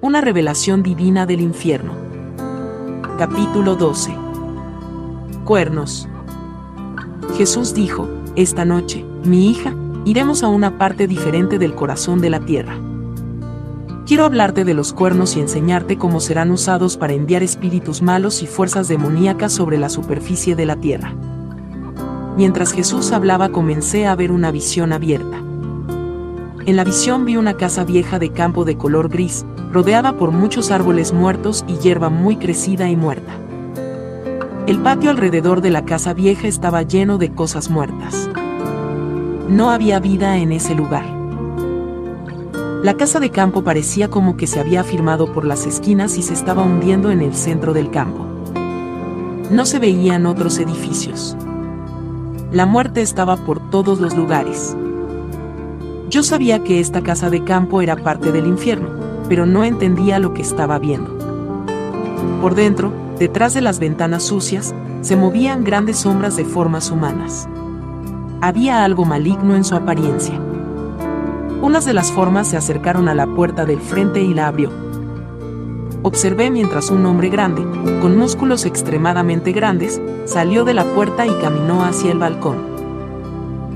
Una revelación divina del infierno. Capítulo 12. Cuernos. Jesús dijo, Esta noche, mi hija, iremos a una parte diferente del corazón de la tierra. Quiero hablarte de los cuernos y enseñarte cómo serán usados para enviar espíritus malos y fuerzas demoníacas sobre la superficie de la tierra. Mientras Jesús hablaba comencé a ver una visión abierta. En la visión vi una casa vieja de campo de color gris, rodeada por muchos árboles muertos y hierba muy crecida y muerta. El patio alrededor de la casa vieja estaba lleno de cosas muertas. No había vida en ese lugar. La casa de campo parecía como que se había firmado por las esquinas y se estaba hundiendo en el centro del campo. No se veían otros edificios. La muerte estaba por todos los lugares. Yo sabía que esta casa de campo era parte del infierno, pero no entendía lo que estaba viendo. Por dentro, detrás de las ventanas sucias, se movían grandes sombras de formas humanas. Había algo maligno en su apariencia. Unas de las formas se acercaron a la puerta del frente y la abrió. Observé mientras un hombre grande, con músculos extremadamente grandes, salió de la puerta y caminó hacia el balcón.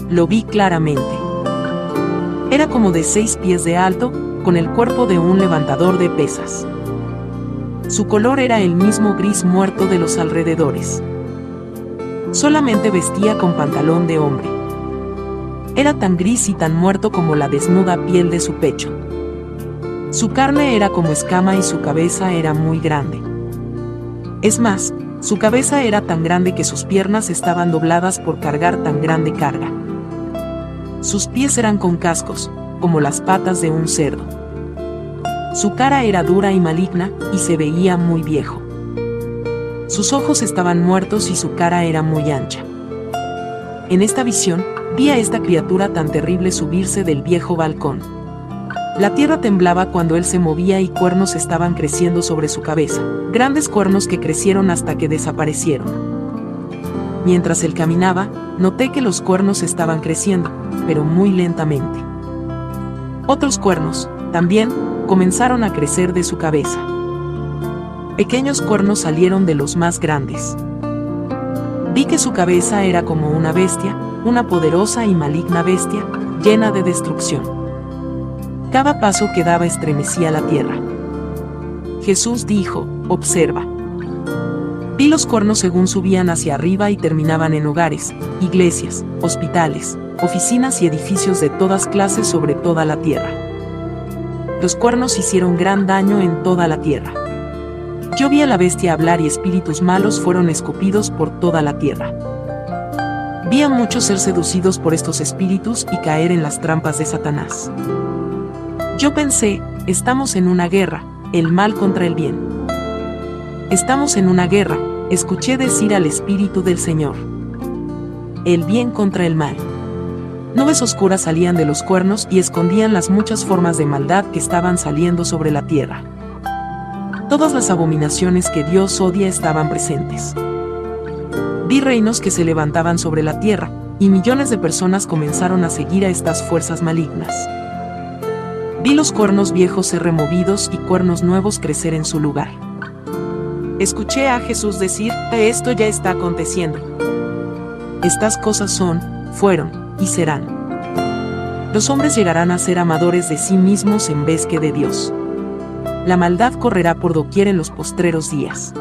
Lo vi claramente. Era como de seis pies de alto, con el cuerpo de un levantador de pesas. Su color era el mismo gris muerto de los alrededores. Solamente vestía con pantalón de hombre. Era tan gris y tan muerto como la desnuda piel de su pecho. Su carne era como escama y su cabeza era muy grande. Es más, su cabeza era tan grande que sus piernas estaban dobladas por cargar tan grande carga. Sus pies eran con cascos, como las patas de un cerdo. Su cara era dura y maligna, y se veía muy viejo. Sus ojos estaban muertos y su cara era muy ancha. En esta visión, vi a esta criatura tan terrible subirse del viejo balcón. La tierra temblaba cuando él se movía y cuernos estaban creciendo sobre su cabeza, grandes cuernos que crecieron hasta que desaparecieron. Mientras él caminaba, noté que los cuernos estaban creciendo, pero muy lentamente. Otros cuernos, también, comenzaron a crecer de su cabeza. Pequeños cuernos salieron de los más grandes. Vi que su cabeza era como una bestia, una poderosa y maligna bestia, llena de destrucción. Cada paso que daba estremecía la tierra. Jesús dijo, observa. Vi los cuernos según subían hacia arriba y terminaban en hogares, iglesias, hospitales, oficinas y edificios de todas clases sobre toda la tierra. Los cuernos hicieron gran daño en toda la tierra. Yo vi a la bestia hablar y espíritus malos fueron escupidos por toda la tierra. Vi a muchos ser seducidos por estos espíritus y caer en las trampas de Satanás. Yo pensé, estamos en una guerra, el mal contra el bien. Estamos en una guerra, escuché decir al Espíritu del Señor. El bien contra el mal. Nubes oscuras salían de los cuernos y escondían las muchas formas de maldad que estaban saliendo sobre la tierra. Todas las abominaciones que Dios odia estaban presentes. Vi reinos que se levantaban sobre la tierra, y millones de personas comenzaron a seguir a estas fuerzas malignas. Vi los cuernos viejos ser removidos y cuernos nuevos crecer en su lugar. Escuché a Jesús decir, esto ya está aconteciendo. Estas cosas son, fueron, y serán. Los hombres llegarán a ser amadores de sí mismos en vez que de Dios. La maldad correrá por doquier en los postreros días.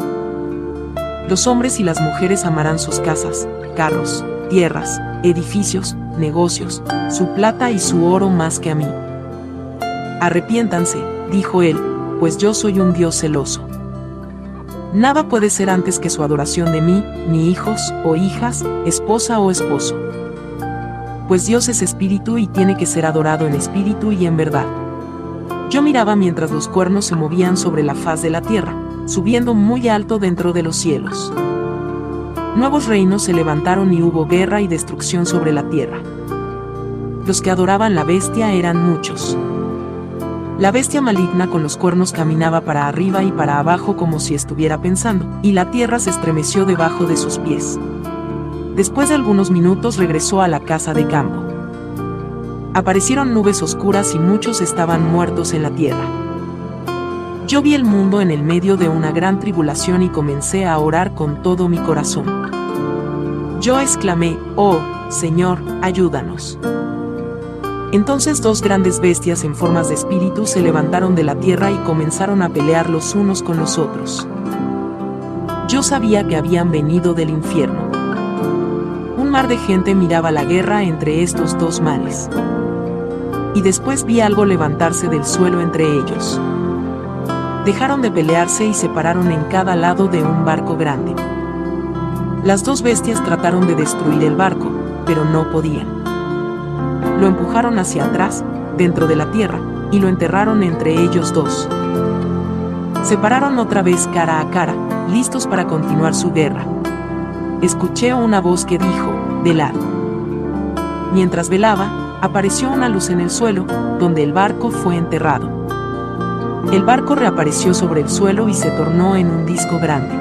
Los hombres y las mujeres amarán sus casas, carros, tierras, edificios, negocios, su plata y su oro más que a mí Arrepiéntanse, dijo él, pues yo soy un Dios celoso. Nada puede ser antes que su adoración de mí, ni hijos o hijas, esposa o esposo. Pues Dios es espíritu y tiene que ser adorado en espíritu y en verdad. Yo miraba mientras los cuernos se movían sobre la faz de la tierra, subiendo muy alto dentro de los cielos. Nuevos reinos se levantaron y hubo guerra y destrucción sobre la tierra. Los que adoraban la bestia eran muchos. La bestia maligna con los cuernos caminaba para arriba y para abajo como si estuviera pensando, y la tierra se estremeció debajo de sus pies. Después de algunos minutos regresó a la casa de campo. Aparecieron nubes oscuras y muchos estaban muertos en la tierra. Yo vi el mundo en el medio de una gran tribulación y comencé a orar con todo mi corazón. Yo exclamé, Oh, Señor, ayúdanos. Entonces dos grandes bestias en formas de espíritu se levantaron de la tierra y comenzaron a pelear los unos con los otros. Yo sabía que habían venido del infierno. Mar de gente miraba la guerra entre estos dos males. Y después vi algo levantarse del suelo entre ellos. Dejaron de pelearse y se pararon en cada lado de un barco grande. Las dos bestias trataron de destruir el barco, pero no podían lo empujaron hacia atrás, dentro de la tierra, y lo enterraron entre ellos dos. Se pararon otra vez cara a cara, listos para continuar su guerra. Escuché una voz que dijo, lado. Mientras velaba, apareció una luz en el suelo, donde el barco fue enterrado. El barco reapareció sobre el suelo y se tornó en un disco grande.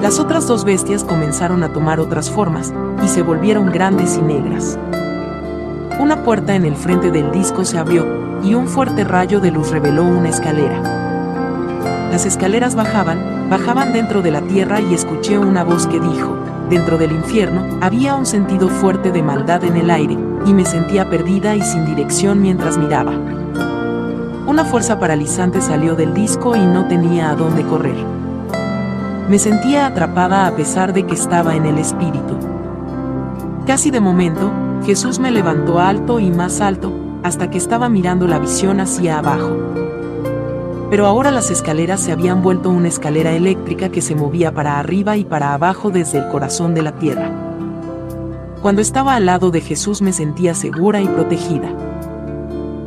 Las otras dos bestias comenzaron a tomar otras formas, y se volvieron grandes y negras. Una puerta en el frente del disco se abrió, y un fuerte rayo de luz reveló una escalera. Las escaleras bajaban, bajaban dentro de la tierra y escuché una voz que dijo, dentro del infierno, había un sentido fuerte de maldad en el aire, y me sentía perdida y sin dirección mientras miraba. Una fuerza paralizante salió del disco y no tenía a dónde correr. Me sentía atrapada a pesar de que estaba en el espíritu. Casi de momento, Jesús me levantó alto y más alto, hasta que estaba mirando la visión hacia abajo. Pero ahora las escaleras se habían vuelto una escalera eléctrica que se movía para arriba y para abajo desde el corazón de la tierra. Cuando estaba al lado de Jesús me sentía segura y protegida.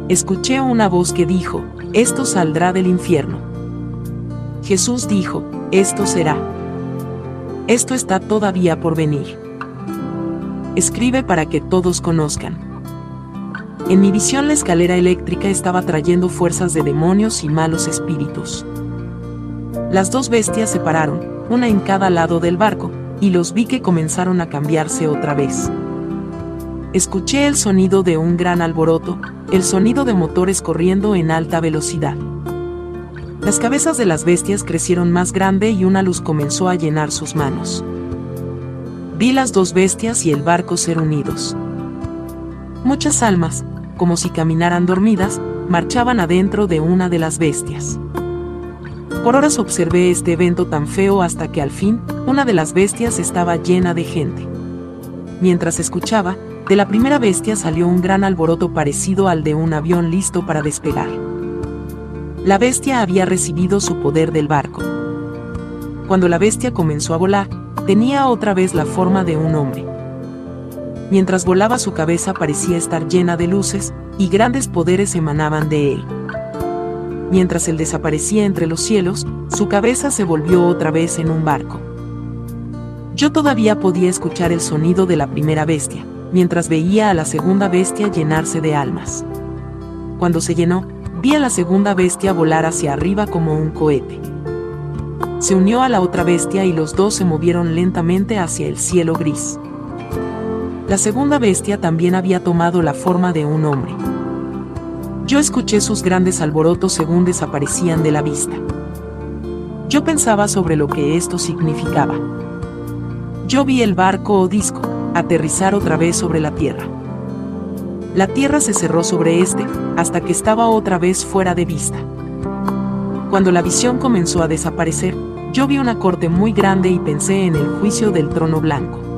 Escuché una voz que dijo, esto saldrá del infierno. Jesús dijo, esto será. Esto está todavía por venir escribe para que todos conozcan. En mi visión la escalera eléctrica estaba trayendo fuerzas de demonios y malos espíritus. Las dos bestias se pararon, una en cada lado del barco, y los vi que comenzaron a cambiarse otra vez. Escuché el sonido de un gran alboroto, el sonido de motores corriendo en alta velocidad. Las cabezas de las bestias crecieron más grande y una luz comenzó a llenar sus manos. Vi las dos bestias y el barco ser unidos. Muchas almas, como si caminaran dormidas, marchaban adentro de una de las bestias. Por horas observé este evento tan feo hasta que al fin, una de las bestias estaba llena de gente. Mientras escuchaba, de la primera bestia salió un gran alboroto parecido al de un avión listo para despegar. La bestia había recibido su poder del barco. Cuando la bestia comenzó a volar, tenía otra vez la forma de un hombre. Mientras volaba su cabeza parecía estar llena de luces, y grandes poderes emanaban de él. Mientras él desaparecía entre los cielos, su cabeza se volvió otra vez en un barco. Yo todavía podía escuchar el sonido de la primera bestia, mientras veía a la segunda bestia llenarse de almas. Cuando se llenó, vi a la segunda bestia volar hacia arriba como un cohete se unió a la otra bestia y los dos se movieron lentamente hacia el cielo gris. La segunda bestia también había tomado la forma de un hombre. Yo escuché sus grandes alborotos según desaparecían de la vista. Yo pensaba sobre lo que esto significaba. Yo vi el barco o disco aterrizar otra vez sobre la tierra. La tierra se cerró sobre este hasta que estaba otra vez fuera de vista. Cuando la visión comenzó a desaparecer, yo vi una corte muy grande y pensé en el juicio del trono blanco.